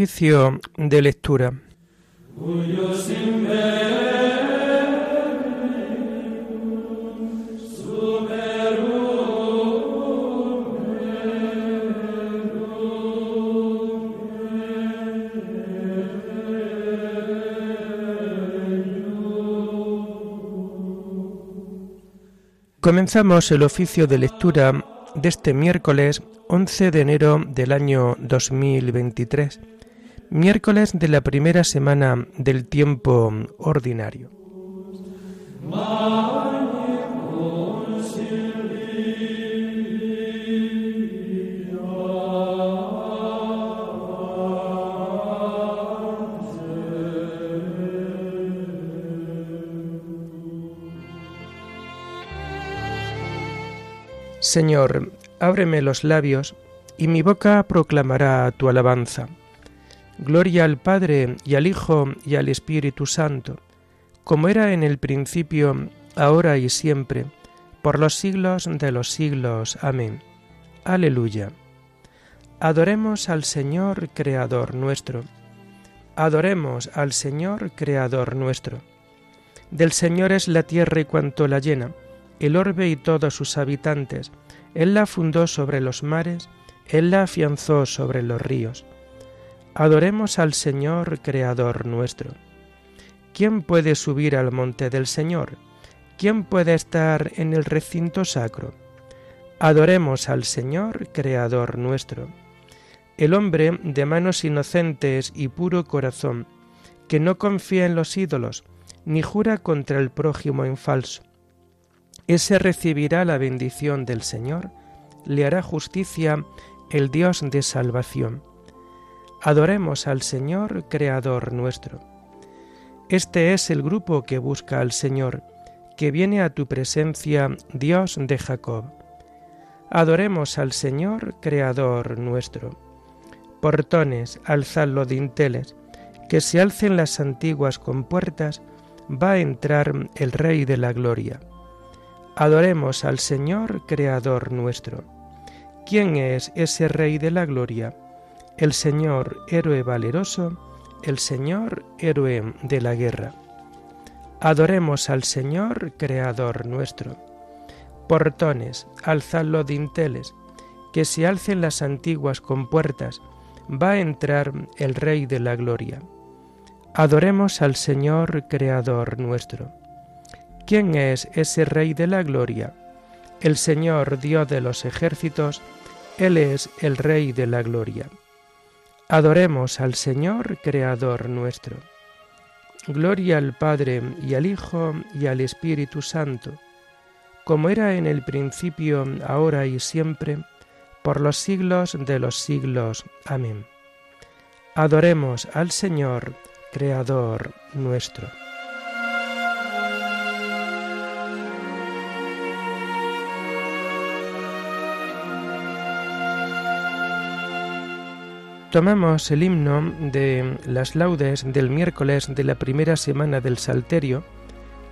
Oficio de lectura. Comenzamos el oficio de lectura de este miércoles 11 de enero del año 2023, miércoles de la primera semana del tiempo ordinario. Señor, ábreme los labios, y mi boca proclamará tu alabanza. Gloria al Padre y al Hijo y al Espíritu Santo, como era en el principio, ahora y siempre, por los siglos de los siglos. Amén. Aleluya. Adoremos al Señor Creador nuestro. Adoremos al Señor Creador nuestro. Del Señor es la tierra y cuanto la llena el orbe y todos sus habitantes. Él la fundó sobre los mares, Él la afianzó sobre los ríos. Adoremos al Señor, Creador nuestro. ¿Quién puede subir al monte del Señor? ¿Quién puede estar en el recinto sacro? Adoremos al Señor, Creador nuestro. El hombre de manos inocentes y puro corazón, que no confía en los ídolos, ni jura contra el prójimo en falso ese recibirá la bendición del Señor, le hará justicia el Dios de salvación. Adoremos al Señor, Creador nuestro. Este es el grupo que busca al Señor, que viene a tu presencia, Dios de Jacob. Adoremos al Señor, Creador nuestro. Portones, alzad los dinteles, que se alcen las antiguas compuertas, va a entrar el Rey de la Gloria. Adoremos al Señor Creador nuestro. ¿Quién es ese Rey de la Gloria? El Señor héroe valeroso, el Señor héroe de la guerra. Adoremos al Señor Creador nuestro. Portones, alzad los dinteles, que se alcen las antiguas compuertas, va a entrar el Rey de la Gloria. Adoremos al Señor Creador nuestro. ¿Quién es ese Rey de la Gloria? El Señor Dios de los ejércitos, Él es el Rey de la Gloria. Adoremos al Señor Creador nuestro. Gloria al Padre y al Hijo y al Espíritu Santo, como era en el principio, ahora y siempre, por los siglos de los siglos. Amén. Adoremos al Señor Creador nuestro. Tomamos el himno de las laudes del miércoles de la primera semana del Salterio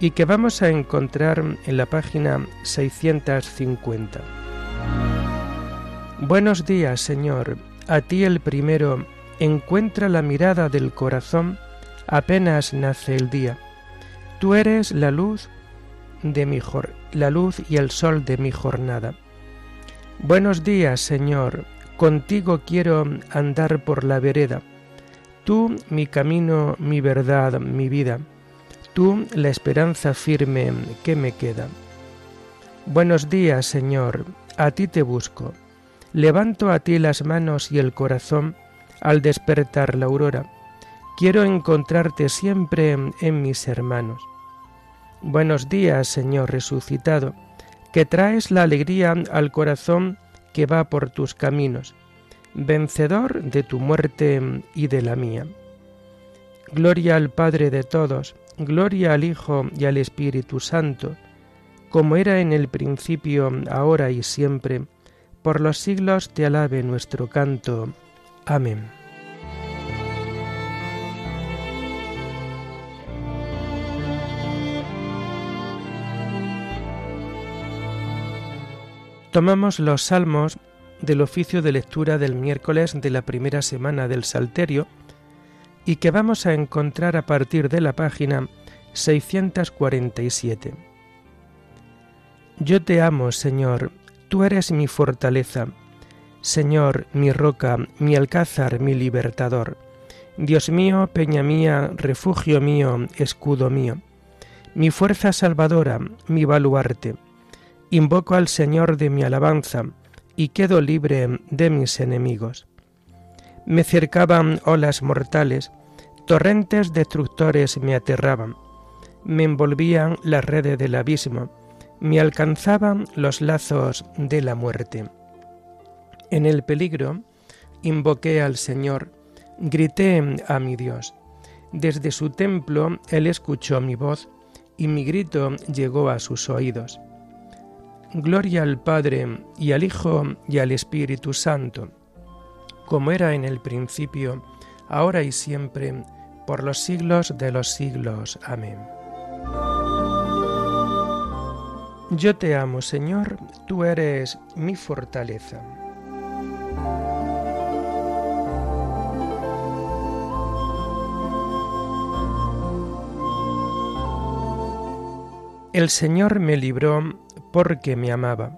y que vamos a encontrar en la página 650. Buenos días, Señor. A ti el primero encuentra la mirada del corazón apenas nace el día. Tú eres la luz de mi la luz y el sol de mi jornada. Buenos días, Señor. Contigo quiero andar por la vereda. Tú mi camino, mi verdad, mi vida. Tú la esperanza firme que me queda. Buenos días, Señor, a ti te busco. Levanto a ti las manos y el corazón al despertar la aurora. Quiero encontrarte siempre en mis hermanos. Buenos días, Señor resucitado, que traes la alegría al corazón que va por tus caminos, vencedor de tu muerte y de la mía. Gloria al Padre de todos, gloria al Hijo y al Espíritu Santo, como era en el principio, ahora y siempre, por los siglos te alabe nuestro canto. Amén. Tomamos los salmos del oficio de lectura del miércoles de la primera semana del Salterio y que vamos a encontrar a partir de la página 647. Yo te amo, Señor, tú eres mi fortaleza, Señor, mi roca, mi alcázar, mi libertador. Dios mío, peña mía, refugio mío, escudo mío, mi fuerza salvadora, mi baluarte. Invoco al Señor de mi alabanza, y quedo libre de mis enemigos. Me cercaban olas mortales, torrentes destructores me aterraban, me envolvían las redes del abismo, me alcanzaban los lazos de la muerte. En el peligro, invoqué al Señor, grité a mi Dios. Desde su templo Él escuchó mi voz y mi grito llegó a sus oídos. Gloria al Padre y al Hijo y al Espíritu Santo, como era en el principio, ahora y siempre, por los siglos de los siglos. Amén. Yo te amo, Señor, tú eres mi fortaleza. El Señor me libró porque me amaba.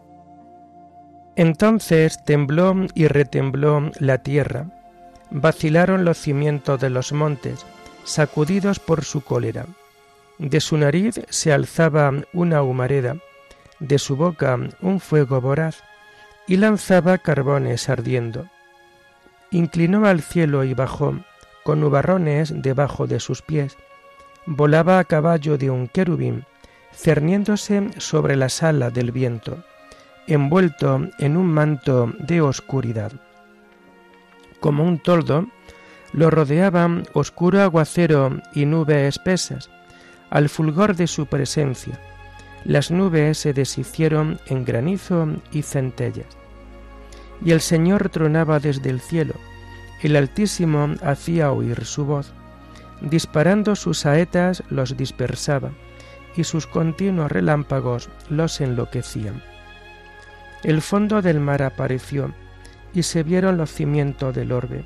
Entonces tembló y retembló la tierra, vacilaron los cimientos de los montes, sacudidos por su cólera. De su nariz se alzaba una humareda, de su boca un fuego voraz, y lanzaba carbones ardiendo. Inclinó al cielo y bajó, con nubarrones debajo de sus pies. Volaba a caballo de un querubín, cerniéndose sobre la sala del viento, envuelto en un manto de oscuridad. Como un toldo, lo rodeaban oscuro aguacero y nubes espesas, al fulgor de su presencia. Las nubes se deshicieron en granizo y centellas. Y el Señor tronaba desde el cielo, el Altísimo hacía oír su voz, disparando sus saetas los dispersaba y sus continuos relámpagos los enloquecían. El fondo del mar apareció y se vieron los cimientos del orbe.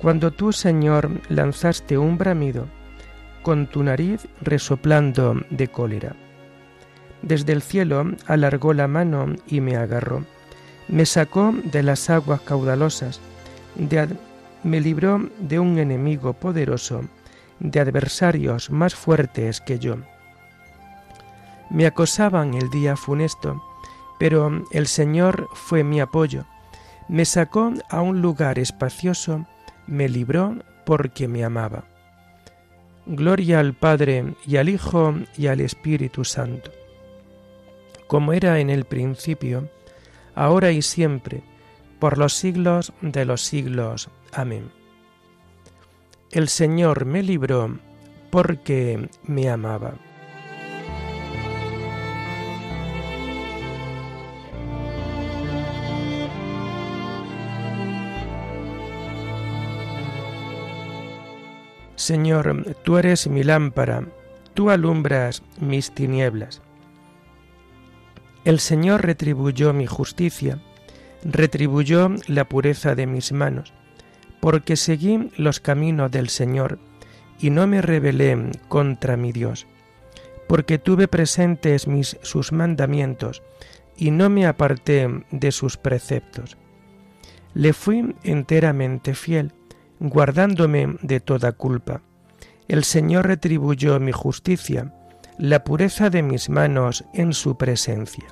Cuando tú, Señor, lanzaste un bramido, con tu nariz resoplando de cólera. Desde el cielo alargó la mano y me agarró. Me sacó de las aguas caudalosas, me libró de un enemigo poderoso, de adversarios más fuertes que yo me acosaban el día funesto, pero el Señor fue mi apoyo. Me sacó a un lugar espacioso, me libró porque me amaba. Gloria al Padre y al Hijo y al Espíritu Santo, como era en el principio, ahora y siempre, por los siglos de los siglos. Amén. El Señor me libró porque me amaba. Señor, tú eres mi lámpara, tú alumbras mis tinieblas. El Señor retribuyó mi justicia, retribuyó la pureza de mis manos, porque seguí los caminos del Señor y no me rebelé contra mi Dios, porque tuve presentes mis sus mandamientos y no me aparté de sus preceptos. Le fui enteramente fiel guardándome de toda culpa. El Señor retribuyó mi justicia, la pureza de mis manos en su presencia.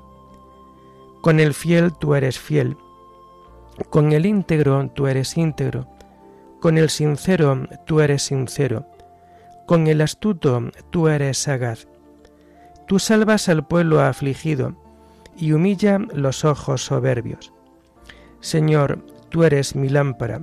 Con el fiel tú eres fiel, con el íntegro tú eres íntegro, con el sincero tú eres sincero, con el astuto tú eres sagaz. Tú salvas al pueblo afligido y humilla los ojos soberbios. Señor, tú eres mi lámpara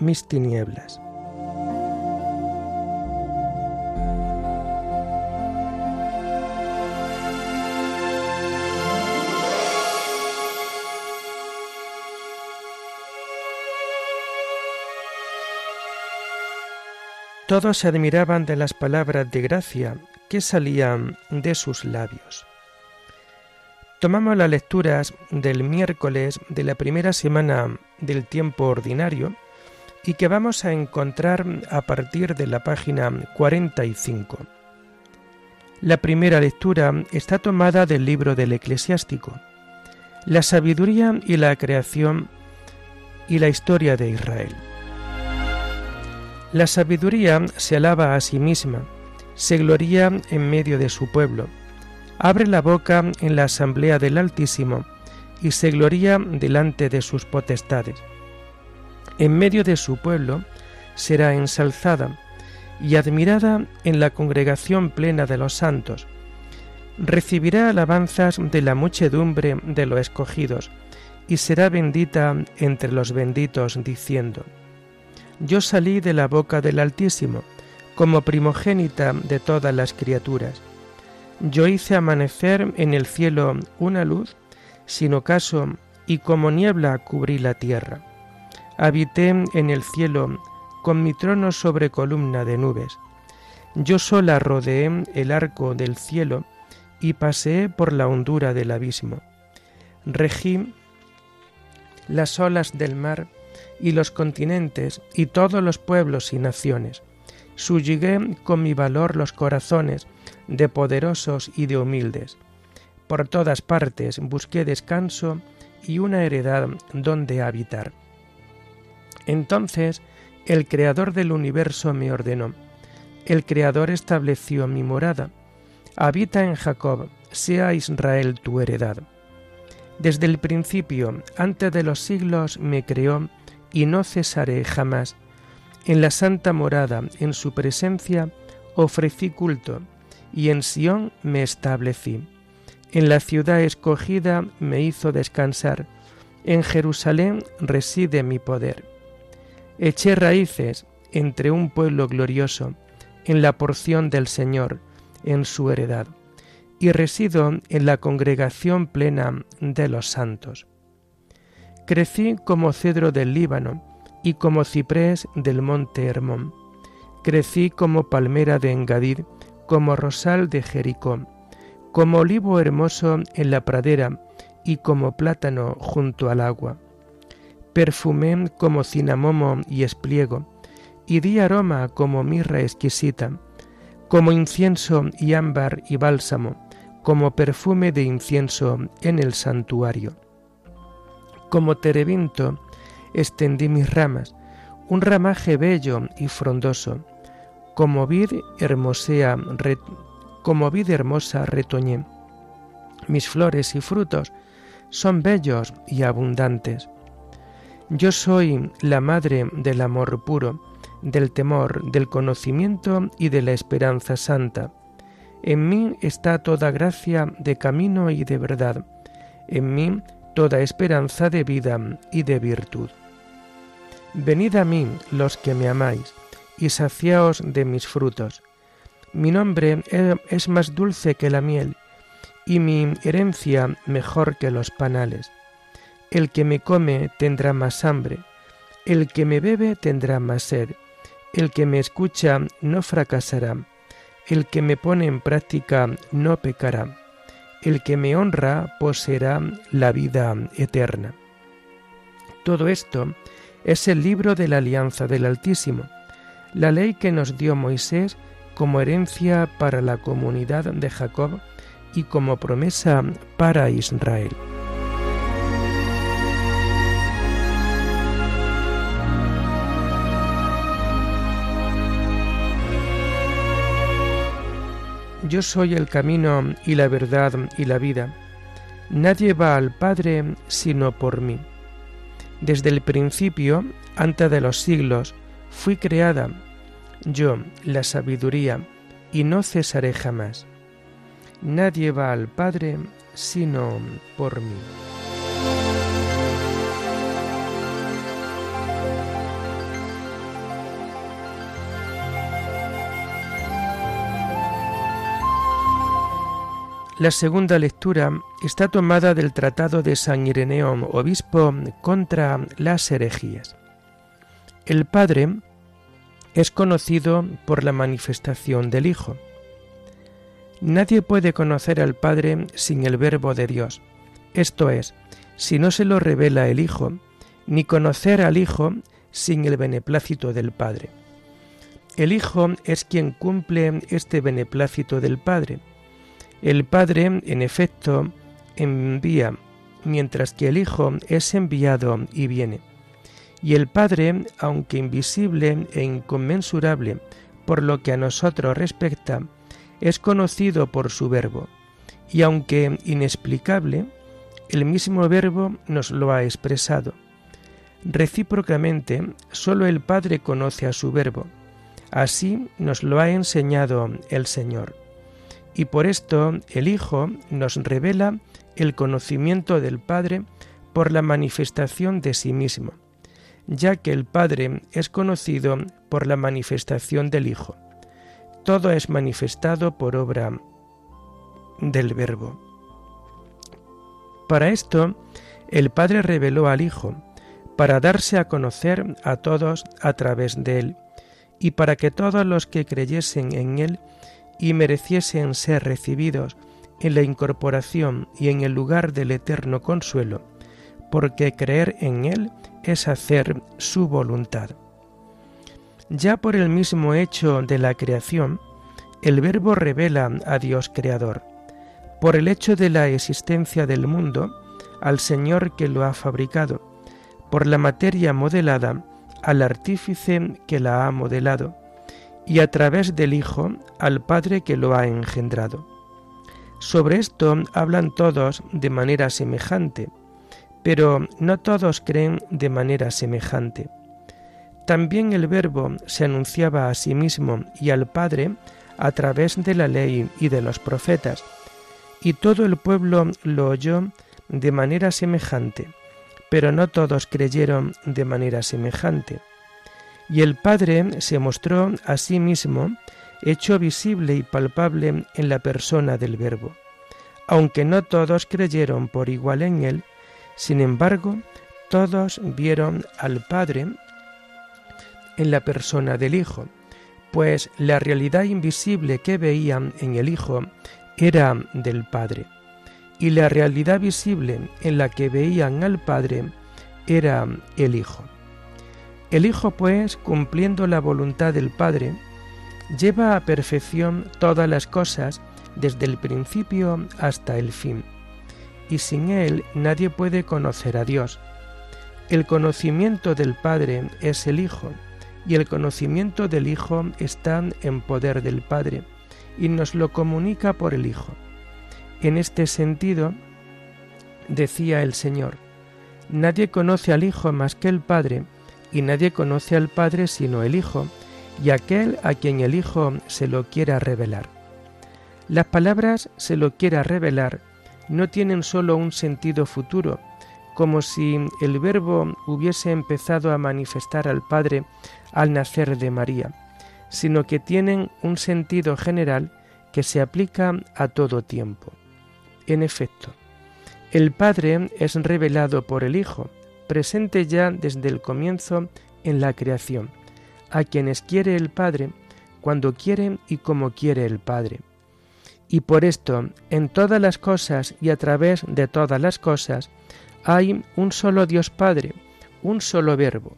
mis tinieblas. Todos se admiraban de las palabras de gracia que salían de sus labios. Tomamos las lecturas del miércoles de la primera semana del tiempo ordinario y que vamos a encontrar a partir de la página 45. La primera lectura está tomada del libro del eclesiástico, la sabiduría y la creación y la historia de Israel. La sabiduría se alaba a sí misma, se gloría en medio de su pueblo, abre la boca en la asamblea del Altísimo y se gloría delante de sus potestades. En medio de su pueblo será ensalzada y admirada en la congregación plena de los santos. Recibirá alabanzas de la muchedumbre de los escogidos y será bendita entre los benditos, diciendo, yo salí de la boca del Altísimo, como primogénita de todas las criaturas. Yo hice amanecer en el cielo una luz, sin ocaso, y como niebla cubrí la tierra. Habité en el cielo con mi trono sobre columna de nubes. Yo sola rodeé el arco del cielo y paseé por la hondura del abismo. Regí las olas del mar y los continentes y todos los pueblos y naciones. Sulligué con mi valor los corazones de poderosos y de humildes. Por todas partes busqué descanso y una heredad donde habitar. Entonces el Creador del universo me ordenó. El Creador estableció mi morada. Habita en Jacob, sea Israel tu heredad. Desde el principio, antes de los siglos, me creó y no cesaré jamás. En la santa morada, en su presencia, ofrecí culto, y en Sión me establecí. En la ciudad escogida me hizo descansar, en Jerusalén reside mi poder. Eché raíces entre un pueblo glorioso, en la porción del Señor, en su heredad, y resido en la congregación plena de los santos. Crecí como cedro del Líbano y como ciprés del monte Hermón. Crecí como palmera de Engadir, como rosal de Jericó, como olivo hermoso en la pradera y como plátano junto al agua. Perfumé como cinamomo y espliego, y di aroma como mirra exquisita, como incienso y ámbar y bálsamo, como perfume de incienso en el santuario. Como terebinto extendí mis ramas, un ramaje bello y frondoso. Como vid hermosea, como vid hermosa retoñé. Mis flores y frutos son bellos y abundantes. Yo soy la madre del amor puro, del temor, del conocimiento y de la esperanza santa. En mí está toda gracia de camino y de verdad. En mí toda esperanza de vida y de virtud. Venid a mí los que me amáis, y saciaos de mis frutos. Mi nombre es más dulce que la miel, y mi herencia mejor que los panales. El que me come tendrá más hambre, el que me bebe tendrá más sed, el que me escucha no fracasará, el que me pone en práctica no pecará el que me honra poseerá la vida eterna. Todo esto es el libro de la alianza del Altísimo, la ley que nos dio Moisés como herencia para la comunidad de Jacob y como promesa para Israel. Yo soy el camino y la verdad y la vida. Nadie va al Padre sino por mí. Desde el principio, antes de los siglos, fui creada, yo, la sabiduría, y no cesaré jamás. Nadie va al Padre sino por mí. La segunda lectura está tomada del Tratado de San Ireneo, obispo contra las herejías. El Padre es conocido por la manifestación del Hijo. Nadie puede conocer al Padre sin el Verbo de Dios, esto es, si no se lo revela el Hijo, ni conocer al Hijo sin el beneplácito del Padre. El Hijo es quien cumple este beneplácito del Padre, el Padre, en efecto, envía, mientras que el Hijo es enviado y viene. Y el Padre, aunque invisible e inconmensurable por lo que a nosotros respecta, es conocido por su verbo, y aunque inexplicable, el mismo verbo nos lo ha expresado. Recíprocamente, sólo el Padre conoce a su verbo. Así nos lo ha enseñado el Señor y por esto el Hijo nos revela el conocimiento del Padre por la manifestación de sí mismo, ya que el Padre es conocido por la manifestación del Hijo. Todo es manifestado por obra del Verbo. Para esto, el Padre reveló al Hijo, para darse a conocer a todos a través de él, y para que todos los que creyesen en él y mereciesen ser recibidos en la incorporación y en el lugar del eterno consuelo, porque creer en Él es hacer su voluntad. Ya por el mismo hecho de la creación, el Verbo revela a Dios Creador. Por el hecho de la existencia del mundo, al Señor que lo ha fabricado. Por la materia modelada, al artífice que la ha modelado y a través del Hijo al Padre que lo ha engendrado. Sobre esto hablan todos de manera semejante, pero no todos creen de manera semejante. También el Verbo se anunciaba a sí mismo y al Padre a través de la ley y de los profetas, y todo el pueblo lo oyó de manera semejante, pero no todos creyeron de manera semejante. Y el Padre se mostró a sí mismo hecho visible y palpable en la persona del Verbo. Aunque no todos creyeron por igual en él, sin embargo, todos vieron al Padre en la persona del Hijo, pues la realidad invisible que veían en el Hijo era del Padre, y la realidad visible en la que veían al Padre era el Hijo. El Hijo, pues, cumpliendo la voluntad del Padre, lleva a perfección todas las cosas desde el principio hasta el fin, y sin Él nadie puede conocer a Dios. El conocimiento del Padre es el Hijo, y el conocimiento del Hijo está en poder del Padre, y nos lo comunica por el Hijo. En este sentido, decía el Señor, nadie conoce al Hijo más que el Padre, y nadie conoce al Padre sino el Hijo, y aquel a quien el Hijo se lo quiera revelar. Las palabras se lo quiera revelar no tienen sólo un sentido futuro, como si el Verbo hubiese empezado a manifestar al Padre al nacer de María, sino que tienen un sentido general que se aplica a todo tiempo. En efecto, el Padre es revelado por el Hijo, presente ya desde el comienzo en la creación, a quienes quiere el Padre, cuando quiere y como quiere el Padre. Y por esto, en todas las cosas y a través de todas las cosas, hay un solo Dios Padre, un solo Verbo,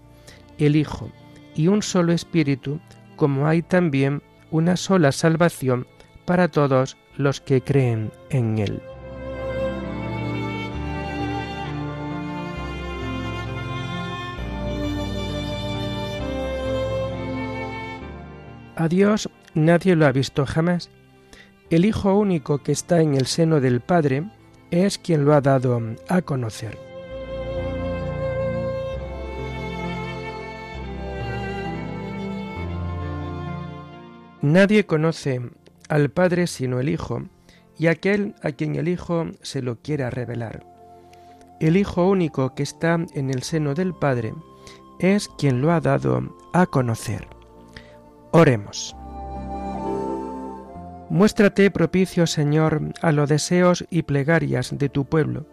el Hijo, y un solo Espíritu, como hay también una sola salvación para todos los que creen en Él. A Dios nadie lo ha visto jamás. El Hijo único que está en el seno del Padre es quien lo ha dado a conocer. Nadie conoce al Padre sino el Hijo, y aquel a quien el Hijo se lo quiera revelar. El Hijo único que está en el seno del Padre es quien lo ha dado a conocer. Oremos. Muéstrate propicio, Señor, a los deseos y plegarias de tu pueblo.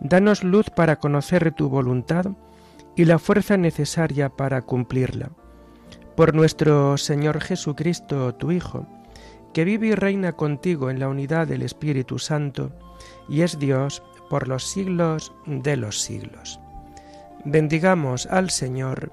Danos luz para conocer tu voluntad y la fuerza necesaria para cumplirla. Por nuestro Señor Jesucristo, tu Hijo, que vive y reina contigo en la unidad del Espíritu Santo, y es Dios por los siglos de los siglos. Bendigamos al Señor,